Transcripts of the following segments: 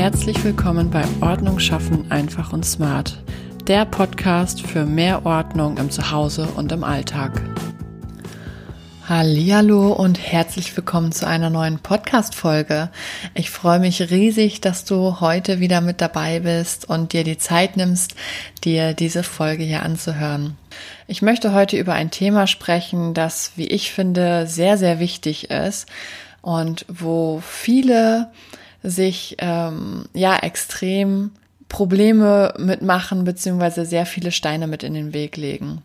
Herzlich willkommen bei Ordnung schaffen einfach und smart, der Podcast für mehr Ordnung im Zuhause und im Alltag. Hallo und herzlich willkommen zu einer neuen Podcast Folge. Ich freue mich riesig, dass du heute wieder mit dabei bist und dir die Zeit nimmst, dir diese Folge hier anzuhören. Ich möchte heute über ein Thema sprechen, das, wie ich finde, sehr, sehr wichtig ist und wo viele sich ähm, ja extrem Probleme mitmachen, beziehungsweise sehr viele Steine mit in den Weg legen.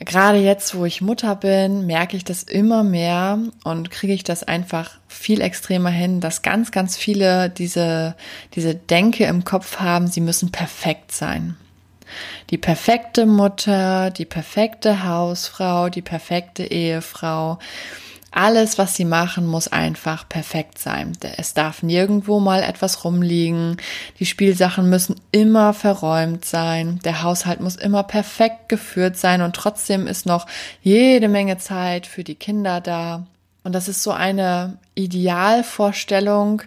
Gerade jetzt, wo ich Mutter bin, merke ich das immer mehr und kriege ich das einfach viel extremer hin, dass ganz, ganz viele diese, diese Denke im Kopf haben, sie müssen perfekt sein. Die perfekte Mutter, die perfekte Hausfrau, die perfekte Ehefrau. Alles, was sie machen, muss einfach perfekt sein. Es darf nirgendwo mal etwas rumliegen. Die Spielsachen müssen immer verräumt sein. Der Haushalt muss immer perfekt geführt sein und trotzdem ist noch jede Menge Zeit für die Kinder da. Und das ist so eine Idealvorstellung,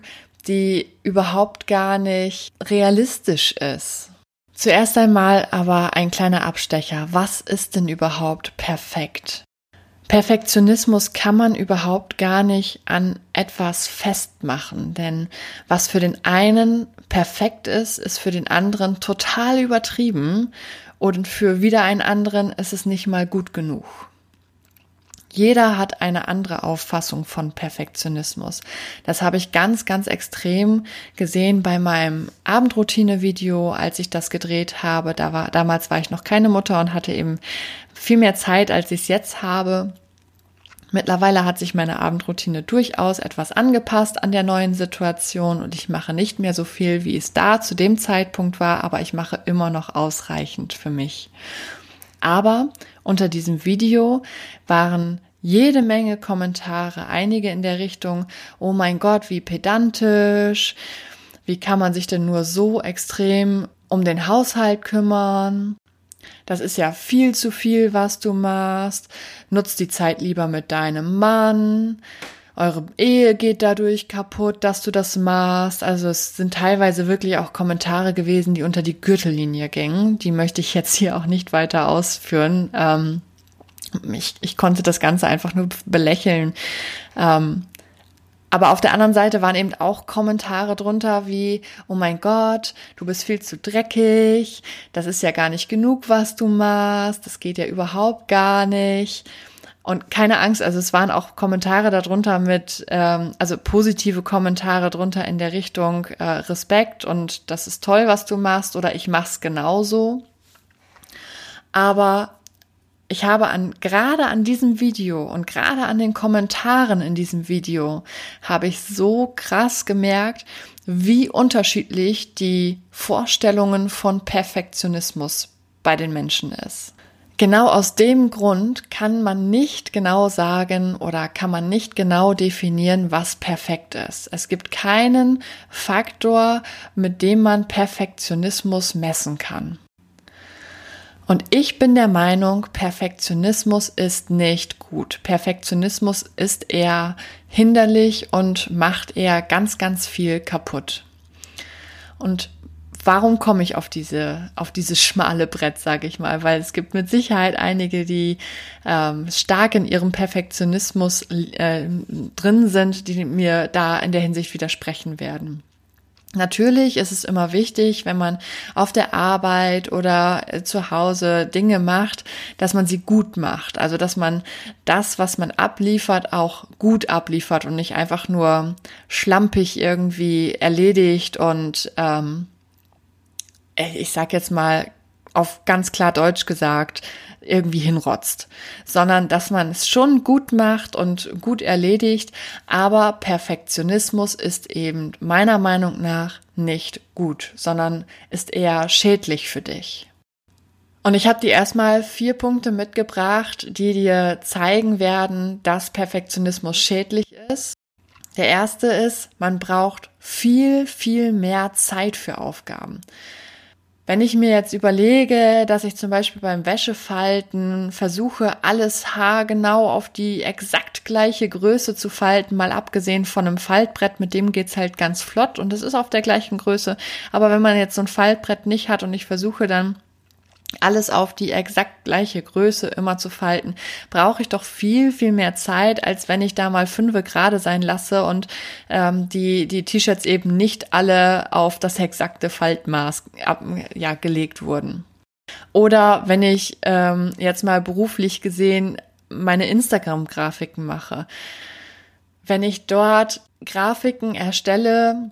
die überhaupt gar nicht realistisch ist. Zuerst einmal aber ein kleiner Abstecher. Was ist denn überhaupt perfekt? Perfektionismus kann man überhaupt gar nicht an etwas festmachen, denn was für den einen perfekt ist, ist für den anderen total übertrieben und für wieder einen anderen ist es nicht mal gut genug. Jeder hat eine andere Auffassung von Perfektionismus. Das habe ich ganz, ganz extrem gesehen bei meinem Abendroutine-Video, als ich das gedreht habe. Da war, damals war ich noch keine Mutter und hatte eben viel mehr Zeit, als ich es jetzt habe. Mittlerweile hat sich meine Abendroutine durchaus etwas angepasst an der neuen Situation und ich mache nicht mehr so viel, wie es da zu dem Zeitpunkt war, aber ich mache immer noch ausreichend für mich. Aber unter diesem Video waren jede Menge Kommentare, einige in der Richtung, oh mein Gott, wie pedantisch, wie kann man sich denn nur so extrem um den Haushalt kümmern? Das ist ja viel zu viel, was du machst. Nutz die Zeit lieber mit deinem Mann. Eure Ehe geht dadurch kaputt, dass du das machst. Also es sind teilweise wirklich auch Kommentare gewesen, die unter die Gürtellinie gingen. Die möchte ich jetzt hier auch nicht weiter ausführen. Ähm, ich, ich konnte das Ganze einfach nur belächeln. Ähm, aber auf der anderen Seite waren eben auch Kommentare drunter wie, oh mein Gott, du bist viel zu dreckig, das ist ja gar nicht genug, was du machst, das geht ja überhaupt gar nicht. Und keine Angst, also es waren auch Kommentare darunter mit, ähm, also positive Kommentare drunter in der Richtung äh, Respekt und das ist toll, was du machst oder ich mach's genauso. Aber ich habe an, gerade an diesem Video und gerade an den Kommentaren in diesem Video habe ich so krass gemerkt, wie unterschiedlich die Vorstellungen von Perfektionismus bei den Menschen ist. Genau aus dem Grund kann man nicht genau sagen oder kann man nicht genau definieren, was perfekt ist. Es gibt keinen Faktor, mit dem man Perfektionismus messen kann. Und ich bin der Meinung, Perfektionismus ist nicht gut. Perfektionismus ist eher hinderlich und macht eher ganz, ganz viel kaputt. Und warum komme ich auf diese auf dieses schmale Brett, sage ich mal? Weil es gibt mit Sicherheit einige, die ähm, stark in ihrem Perfektionismus äh, drin sind, die mir da in der Hinsicht widersprechen werden. Natürlich ist es immer wichtig, wenn man auf der Arbeit oder äh, zu Hause Dinge macht, dass man sie gut macht. Also dass man das, was man abliefert, auch gut abliefert und nicht einfach nur schlampig irgendwie erledigt und ähm, ich sag jetzt mal auf ganz klar Deutsch gesagt, irgendwie hinrotzt, sondern dass man es schon gut macht und gut erledigt, aber Perfektionismus ist eben meiner Meinung nach nicht gut, sondern ist eher schädlich für dich. Und ich habe dir erstmal vier Punkte mitgebracht, die dir zeigen werden, dass Perfektionismus schädlich ist. Der erste ist, man braucht viel, viel mehr Zeit für Aufgaben. Wenn ich mir jetzt überlege, dass ich zum Beispiel beim Wäschefalten versuche, alles haargenau auf die exakt gleiche Größe zu falten, mal abgesehen von einem Faltbrett, mit dem geht's halt ganz flott und es ist auf der gleichen Größe. Aber wenn man jetzt so ein Faltbrett nicht hat und ich versuche dann alles auf die exakt gleiche Größe immer zu falten, brauche ich doch viel, viel mehr Zeit, als wenn ich da mal fünfe gerade sein lasse und ähm, die, die T-Shirts eben nicht alle auf das exakte Faltmaß ab, ja, gelegt wurden. Oder wenn ich ähm, jetzt mal beruflich gesehen meine Instagram-Grafiken mache. Wenn ich dort Grafiken erstelle,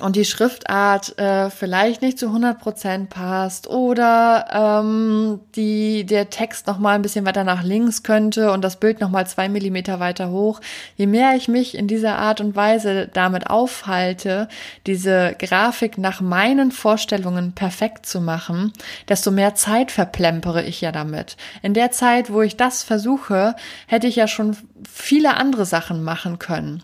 und die Schriftart äh, vielleicht nicht zu 100 Prozent passt oder ähm, die, der Text noch mal ein bisschen weiter nach links könnte und das Bild noch mal zwei Millimeter weiter hoch. Je mehr ich mich in dieser Art und Weise damit aufhalte, diese Grafik nach meinen Vorstellungen perfekt zu machen, desto mehr Zeit verplempere ich ja damit. In der Zeit, wo ich das versuche, hätte ich ja schon viele andere Sachen machen können.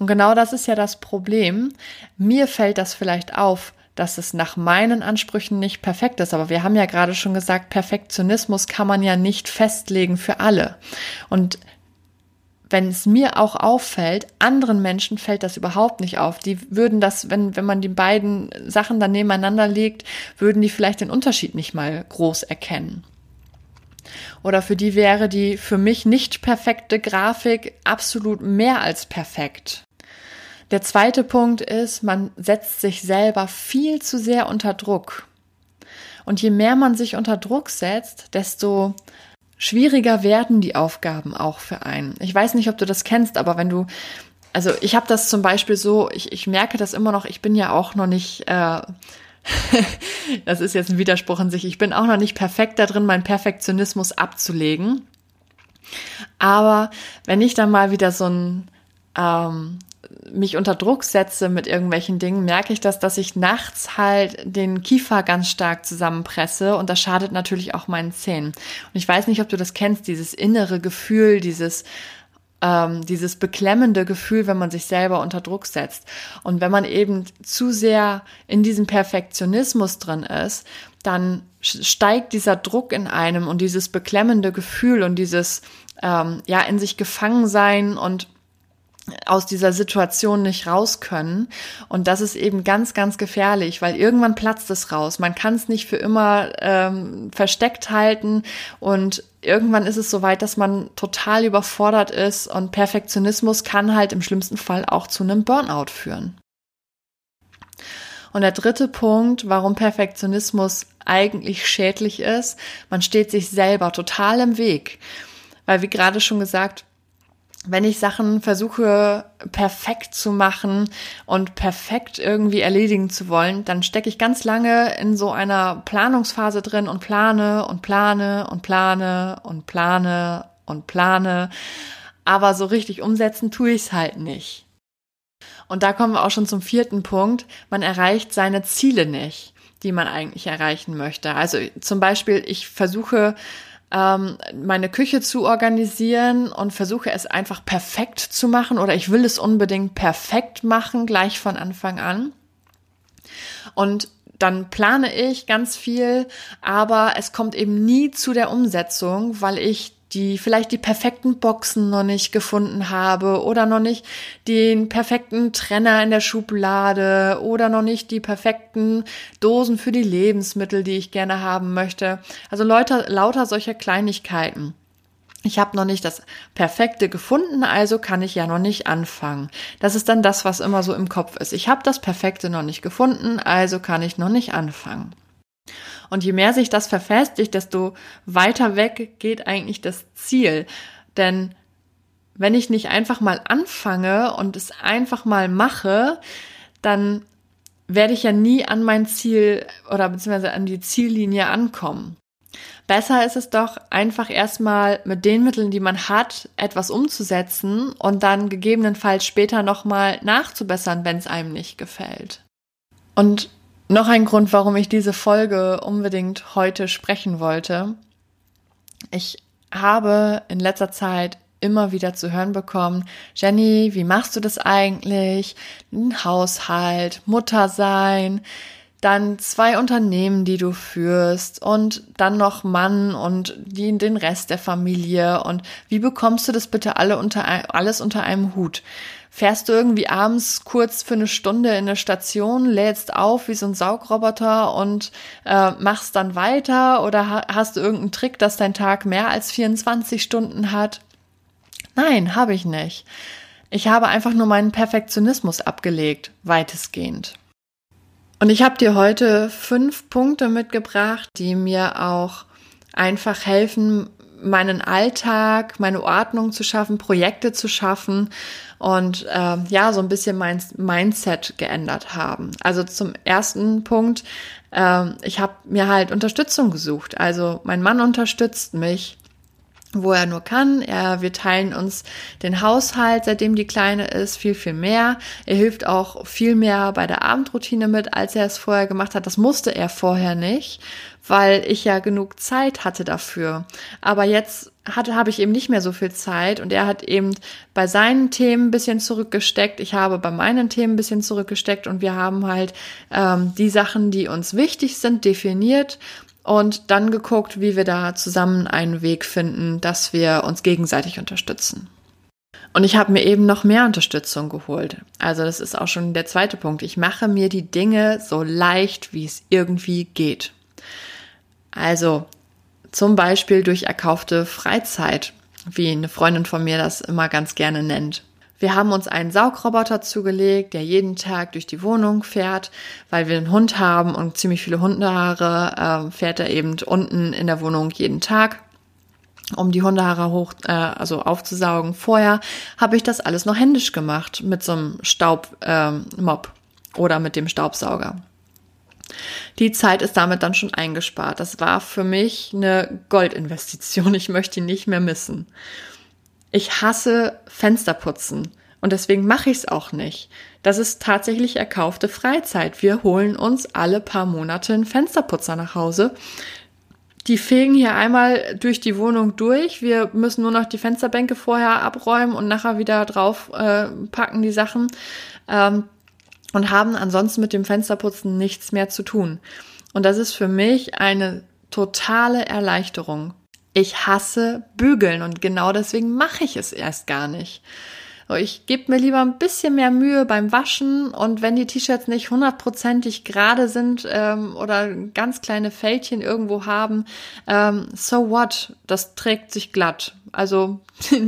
Und genau das ist ja das Problem. Mir fällt das vielleicht auf, dass es nach meinen Ansprüchen nicht perfekt ist. Aber wir haben ja gerade schon gesagt, Perfektionismus kann man ja nicht festlegen für alle. Und wenn es mir auch auffällt, anderen Menschen fällt das überhaupt nicht auf. Die würden das, wenn, wenn man die beiden Sachen dann nebeneinander legt, würden die vielleicht den Unterschied nicht mal groß erkennen. Oder für die wäre die für mich nicht perfekte Grafik absolut mehr als perfekt. Der zweite Punkt ist, man setzt sich selber viel zu sehr unter Druck. Und je mehr man sich unter Druck setzt, desto schwieriger werden die Aufgaben auch für einen. Ich weiß nicht, ob du das kennst, aber wenn du, also ich habe das zum Beispiel so, ich, ich merke das immer noch, ich bin ja auch noch nicht, äh, das ist jetzt ein Widerspruch in sich, ich bin auch noch nicht perfekt da drin, meinen Perfektionismus abzulegen. Aber wenn ich dann mal wieder so ein ähm, mich unter Druck setze mit irgendwelchen Dingen, merke ich das, dass ich nachts halt den Kiefer ganz stark zusammenpresse und das schadet natürlich auch meinen Zähnen. Und ich weiß nicht, ob du das kennst, dieses innere Gefühl, dieses ähm, dieses beklemmende Gefühl, wenn man sich selber unter Druck setzt. Und wenn man eben zu sehr in diesem Perfektionismus drin ist, dann steigt dieser Druck in einem und dieses beklemmende Gefühl und dieses ähm, ja in sich gefangen sein und aus dieser Situation nicht raus können. Und das ist eben ganz, ganz gefährlich, weil irgendwann platzt es raus. Man kann es nicht für immer ähm, versteckt halten und irgendwann ist es so weit, dass man total überfordert ist und Perfektionismus kann halt im schlimmsten Fall auch zu einem Burnout führen. Und der dritte Punkt, warum Perfektionismus eigentlich schädlich ist, man steht sich selber total im Weg. Weil, wie gerade schon gesagt, wenn ich Sachen versuche perfekt zu machen und perfekt irgendwie erledigen zu wollen, dann stecke ich ganz lange in so einer Planungsphase drin und plane und plane und plane und plane und plane. Aber so richtig umsetzen tue ich es halt nicht. Und da kommen wir auch schon zum vierten Punkt. Man erreicht seine Ziele nicht, die man eigentlich erreichen möchte. Also zum Beispiel, ich versuche ähm, meine Küche zu organisieren und versuche es einfach perfekt zu machen oder ich will es unbedingt perfekt machen, gleich von Anfang an. Und dann plane ich ganz viel, aber es kommt eben nie zu der Umsetzung, weil ich die vielleicht die perfekten Boxen noch nicht gefunden habe oder noch nicht den perfekten Trenner in der Schublade oder noch nicht die perfekten Dosen für die Lebensmittel, die ich gerne haben möchte. Also Leute, lauter solcher Kleinigkeiten. Ich habe noch nicht das Perfekte gefunden, also kann ich ja noch nicht anfangen. Das ist dann das, was immer so im Kopf ist. Ich habe das Perfekte noch nicht gefunden, also kann ich noch nicht anfangen. Und je mehr sich das verfestigt, desto weiter weg geht eigentlich das Ziel. Denn wenn ich nicht einfach mal anfange und es einfach mal mache, dann werde ich ja nie an mein Ziel oder beziehungsweise an die Ziellinie ankommen. Besser ist es doch, einfach erstmal mit den Mitteln, die man hat, etwas umzusetzen und dann gegebenenfalls später nochmal nachzubessern, wenn es einem nicht gefällt. Und noch ein Grund, warum ich diese Folge unbedingt heute sprechen wollte. Ich habe in letzter Zeit immer wieder zu hören bekommen, Jenny, wie machst du das eigentlich? Ein Haushalt, Mutter sein, dann zwei Unternehmen, die du führst und dann noch Mann und die, den Rest der Familie und wie bekommst du das bitte alle unter, alles unter einem Hut? Fährst du irgendwie abends kurz für eine Stunde in eine Station, lädst auf wie so ein Saugroboter und äh, machst dann weiter oder ha hast du irgendeinen Trick, dass dein Tag mehr als 24 Stunden hat? Nein, habe ich nicht. Ich habe einfach nur meinen Perfektionismus abgelegt, weitestgehend. Und ich habe dir heute fünf Punkte mitgebracht, die mir auch einfach helfen, meinen Alltag, meine Ordnung zu schaffen, Projekte zu schaffen und äh, ja, so ein bisschen mein Mindset geändert haben. Also zum ersten Punkt, äh, ich habe mir halt Unterstützung gesucht. Also mein Mann unterstützt mich wo er nur kann. Er, wir teilen uns den Haushalt, seitdem die Kleine ist, viel, viel mehr. Er hilft auch viel mehr bei der Abendroutine mit, als er es vorher gemacht hat. Das musste er vorher nicht, weil ich ja genug Zeit hatte dafür. Aber jetzt hatte, habe ich eben nicht mehr so viel Zeit und er hat eben bei seinen Themen ein bisschen zurückgesteckt. Ich habe bei meinen Themen ein bisschen zurückgesteckt und wir haben halt ähm, die Sachen, die uns wichtig sind, definiert und dann geguckt, wie wir da zusammen einen Weg finden, dass wir uns gegenseitig unterstützen. Und ich habe mir eben noch mehr Unterstützung geholt. Also das ist auch schon der zweite Punkt. Ich mache mir die Dinge so leicht, wie es irgendwie geht. Also zum Beispiel durch erkaufte Freizeit, wie eine Freundin von mir das immer ganz gerne nennt. Wir haben uns einen Saugroboter zugelegt, der jeden Tag durch die Wohnung fährt, weil wir einen Hund haben und ziemlich viele Hundehaare, äh, fährt er eben unten in der Wohnung jeden Tag um die Hundehaare hoch, äh, also aufzusaugen. Vorher habe ich das alles noch händisch gemacht mit so einem Staubmob ähm, oder mit dem Staubsauger. Die Zeit ist damit dann schon eingespart. Das war für mich eine Goldinvestition. Ich möchte ihn nicht mehr missen. Ich hasse Fensterputzen und deswegen mache ich es auch nicht. Das ist tatsächlich erkaufte Freizeit. Wir holen uns alle paar Monate einen Fensterputzer nach Hause. Die fegen hier einmal durch die Wohnung durch. Wir müssen nur noch die Fensterbänke vorher abräumen und nachher wieder drauf äh, packen die Sachen ähm, und haben ansonsten mit dem Fensterputzen nichts mehr zu tun. Und das ist für mich eine totale Erleichterung. Ich hasse Bügeln und genau deswegen mache ich es erst gar nicht. Ich gebe mir lieber ein bisschen mehr Mühe beim Waschen und wenn die T-Shirts nicht hundertprozentig gerade sind ähm, oder ganz kleine Fältchen irgendwo haben, ähm, so what? Das trägt sich glatt. Also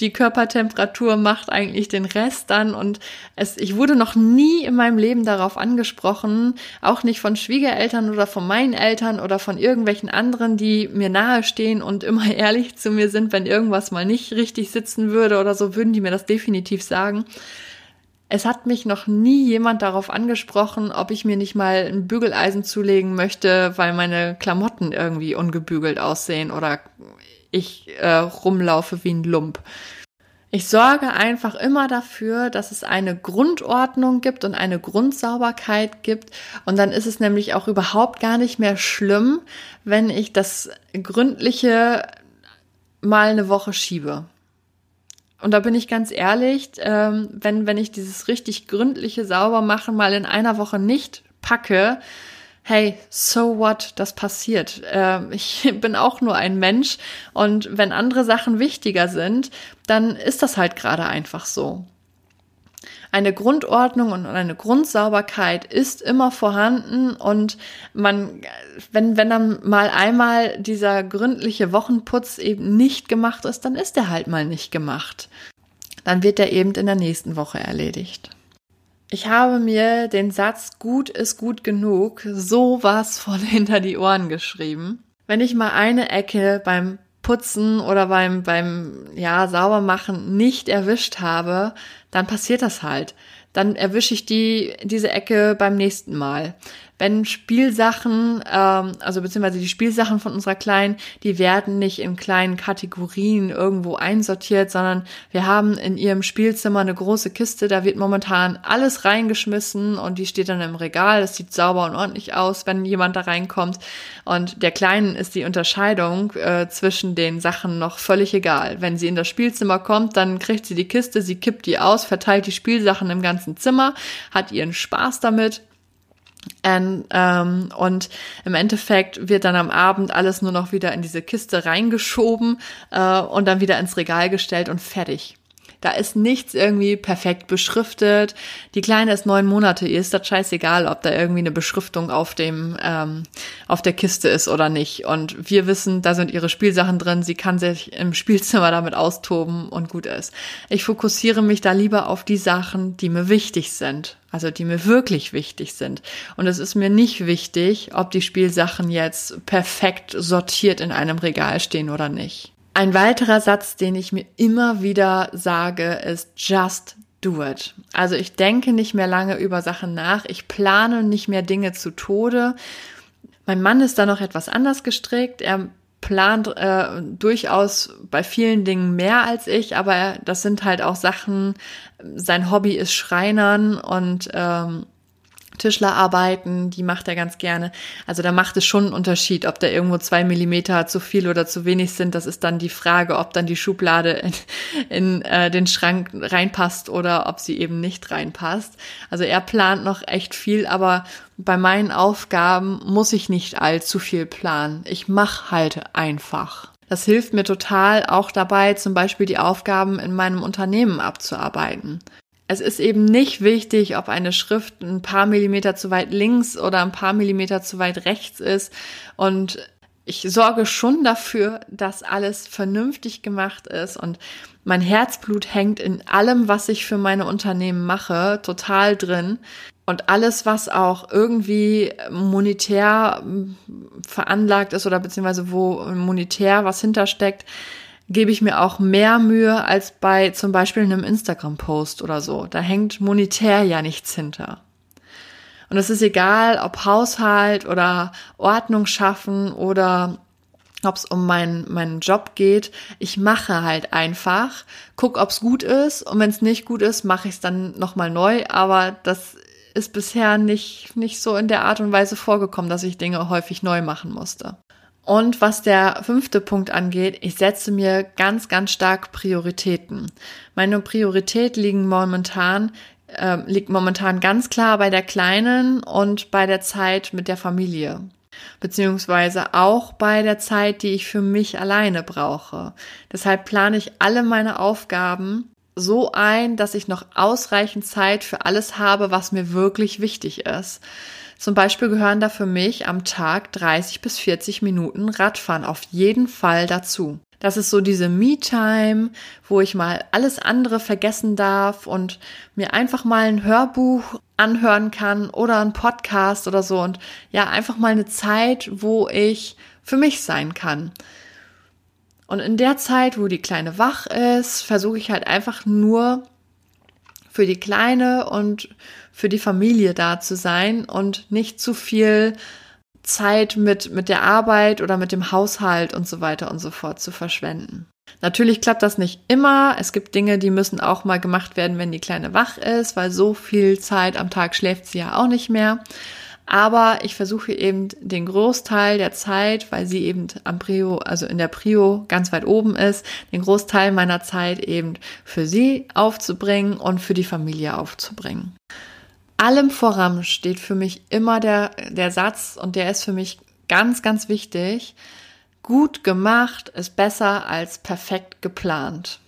die Körpertemperatur macht eigentlich den Rest dann und es, ich wurde noch nie in meinem Leben darauf angesprochen, auch nicht von Schwiegereltern oder von meinen Eltern oder von irgendwelchen anderen, die mir nahestehen und immer ehrlich zu mir sind, wenn irgendwas mal nicht richtig sitzen würde oder so, würden die mir das definitiv sagen. Es hat mich noch nie jemand darauf angesprochen, ob ich mir nicht mal ein Bügeleisen zulegen möchte, weil meine Klamotten irgendwie ungebügelt aussehen oder ich äh, rumlaufe wie ein Lump. Ich sorge einfach immer dafür, dass es eine Grundordnung gibt und eine Grundsauberkeit gibt. Und dann ist es nämlich auch überhaupt gar nicht mehr schlimm, wenn ich das Gründliche mal eine Woche schiebe. Und da bin ich ganz ehrlich, ähm, wenn, wenn ich dieses richtig gründliche Saubermachen mal in einer Woche nicht packe, hey, so what, das passiert. Äh, ich bin auch nur ein Mensch und wenn andere Sachen wichtiger sind, dann ist das halt gerade einfach so. Eine Grundordnung und eine Grundsauberkeit ist immer vorhanden und man, wenn, wenn dann mal einmal dieser gründliche Wochenputz eben nicht gemacht ist, dann ist er halt mal nicht gemacht. Dann wird er eben in der nächsten Woche erledigt. Ich habe mir den Satz gut ist gut genug so was von hinter die Ohren geschrieben. Wenn ich mal eine Ecke beim Putzen oder beim, beim, ja, Saubermachen nicht erwischt habe, dann passiert das halt. Dann erwische ich die, diese Ecke beim nächsten Mal wenn Spielsachen, ähm, also beziehungsweise die Spielsachen von unserer Kleinen, die werden nicht in kleinen Kategorien irgendwo einsortiert, sondern wir haben in ihrem Spielzimmer eine große Kiste, da wird momentan alles reingeschmissen und die steht dann im Regal. Das sieht sauber und ordentlich aus, wenn jemand da reinkommt. Und der Kleinen ist die Unterscheidung äh, zwischen den Sachen noch völlig egal. Wenn sie in das Spielzimmer kommt, dann kriegt sie die Kiste, sie kippt die aus, verteilt die Spielsachen im ganzen Zimmer, hat ihren Spaß damit Und, ähm, und im Endeffekt wird dann am Abend alles nur noch wieder in diese Kiste reingeschoben äh, und dann wieder ins Regal gestellt und fertig. Da ist nichts irgendwie perfekt beschriftet. Die Kleine ist neun Monate, ihr ist das scheißegal, ob da irgendwie eine Beschriftung auf dem ähm, auf der Kiste ist oder nicht. Und wir wissen, da sind ihre Spielsachen drin. Sie kann sich im Spielzimmer damit austoben und gut ist. Ich fokussiere mich da lieber auf die Sachen, die mir wichtig sind. Also die mir wirklich wichtig sind. Und es ist mir nicht wichtig, ob die Spielsachen jetzt perfekt sortiert in einem Regal stehen oder nicht. Ein weiterer Satz, den ich mir immer wieder sage, ist just do it. Also ich denke nicht mehr lange über Sachen nach. Ich plane nicht mehr Dinge zu Tode. Mein Mann ist da noch etwas anders gestrickt. Er plant äh, durchaus bei vielen Dingen mehr als ich, aber das sind halt auch Sachen. Sein Hobby ist Schreinern und ähm, Tischlerarbeiten, die macht er ganz gerne. Also da macht es schon einen Unterschied, ob da irgendwo zwei Millimeter zu viel oder zu wenig sind. Das ist dann die Frage, ob dann die Schublade in, in äh, den Schrank reinpasst oder ob sie eben nicht reinpasst. Also er plant noch echt viel, aber bei meinen Aufgaben muss ich nicht allzu viel planen. Ich mache halt einfach. Das hilft mir total auch dabei, zum Beispiel die Aufgaben in meinem Unternehmen abzuarbeiten. Es ist eben nicht wichtig, ob eine Schrift ein paar Millimeter zu weit links oder ein paar Millimeter zu weit rechts ist. Und ich sorge schon dafür, dass alles vernünftig gemacht ist und mein Herzblut hängt in allem, was ich für meine Unternehmen mache, total drin. Und alles, was auch irgendwie monetär veranlagt ist oder beziehungsweise wo monetär was hintersteckt, gebe ich mir auch mehr Mühe als bei zum Beispiel einem Instagram-Post oder so. Da hängt monetär ja nichts hinter. Und es ist egal, ob Haushalt oder Ordnung schaffen oder ob es um meinen meinen Job geht. Ich mache halt einfach, guck, ob es gut ist und wenn es nicht gut ist, mache ich es dann nochmal neu. Aber das ist bisher nicht, nicht so in der Art und Weise vorgekommen, dass ich Dinge häufig neu machen musste. Und was der fünfte Punkt angeht, ich setze mir ganz, ganz stark Prioritäten. Meine Priorität liegen momentan, äh, liegt momentan ganz klar bei der Kleinen und bei der Zeit mit der Familie. Beziehungsweise auch bei der Zeit, die ich für mich alleine brauche. Deshalb plane ich alle meine Aufgaben so ein, dass ich noch ausreichend Zeit für alles habe, was mir wirklich wichtig ist. Zum Beispiel gehören da für mich am Tag 30 bis 40 Minuten Radfahren auf jeden Fall dazu. Das ist so diese Me-Time, wo ich mal alles andere vergessen darf und mir einfach mal ein Hörbuch anhören kann oder ein Podcast oder so und ja, einfach mal eine Zeit, wo ich für mich sein kann. Und in der Zeit, wo die Kleine wach ist, versuche ich halt einfach nur für die Kleine und für die Familie da zu sein und nicht zu viel Zeit mit, mit der Arbeit oder mit dem Haushalt und so weiter und so fort zu verschwenden. Natürlich klappt das nicht immer. Es gibt Dinge, die müssen auch mal gemacht werden, wenn die Kleine wach ist, weil so viel Zeit am Tag schläft sie ja auch nicht mehr. Aber ich versuche eben den Großteil der Zeit, weil sie eben am Prio, also in der Prio ganz weit oben ist, den Großteil meiner Zeit eben für sie aufzubringen und für die Familie aufzubringen. Allem voran steht für mich immer der, der Satz und der ist für mich ganz, ganz wichtig. Gut gemacht ist besser als perfekt geplant.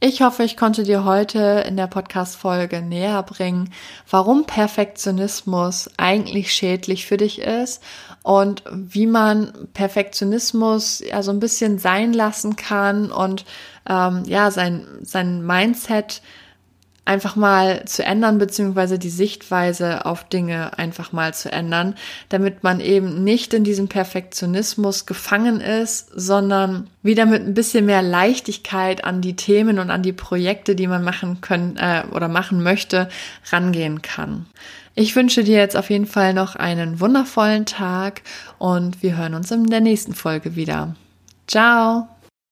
Ich hoffe, ich konnte dir heute in der Podcast-Folge näher bringen, warum Perfektionismus eigentlich schädlich für dich ist und wie man Perfektionismus ja so ein bisschen sein lassen kann und ähm, ja sein sein Mindset einfach mal zu ändern, beziehungsweise die Sichtweise auf Dinge einfach mal zu ändern, damit man eben nicht in diesem Perfektionismus gefangen ist, sondern wieder mit ein bisschen mehr Leichtigkeit an die Themen und an die Projekte, die man machen können äh, oder machen möchte, rangehen kann. Ich wünsche dir jetzt auf jeden Fall noch einen wundervollen Tag und wir hören uns in der nächsten Folge wieder. Ciao!